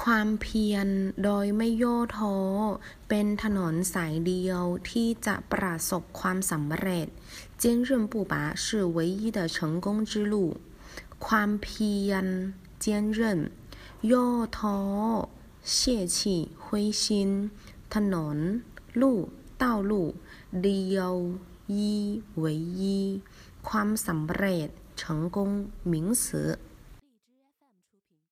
ความเพียรโดยไม่ย่อท้อเป็นถนนสายเดียวที่จะประสบความสำเร็จ坚韧不拔是唯一的成功之路ความเพียร坚韧ย่อท้อ泄气灰心ถนนลู่道路เดียว一唯一ความสำเร็จ成功名词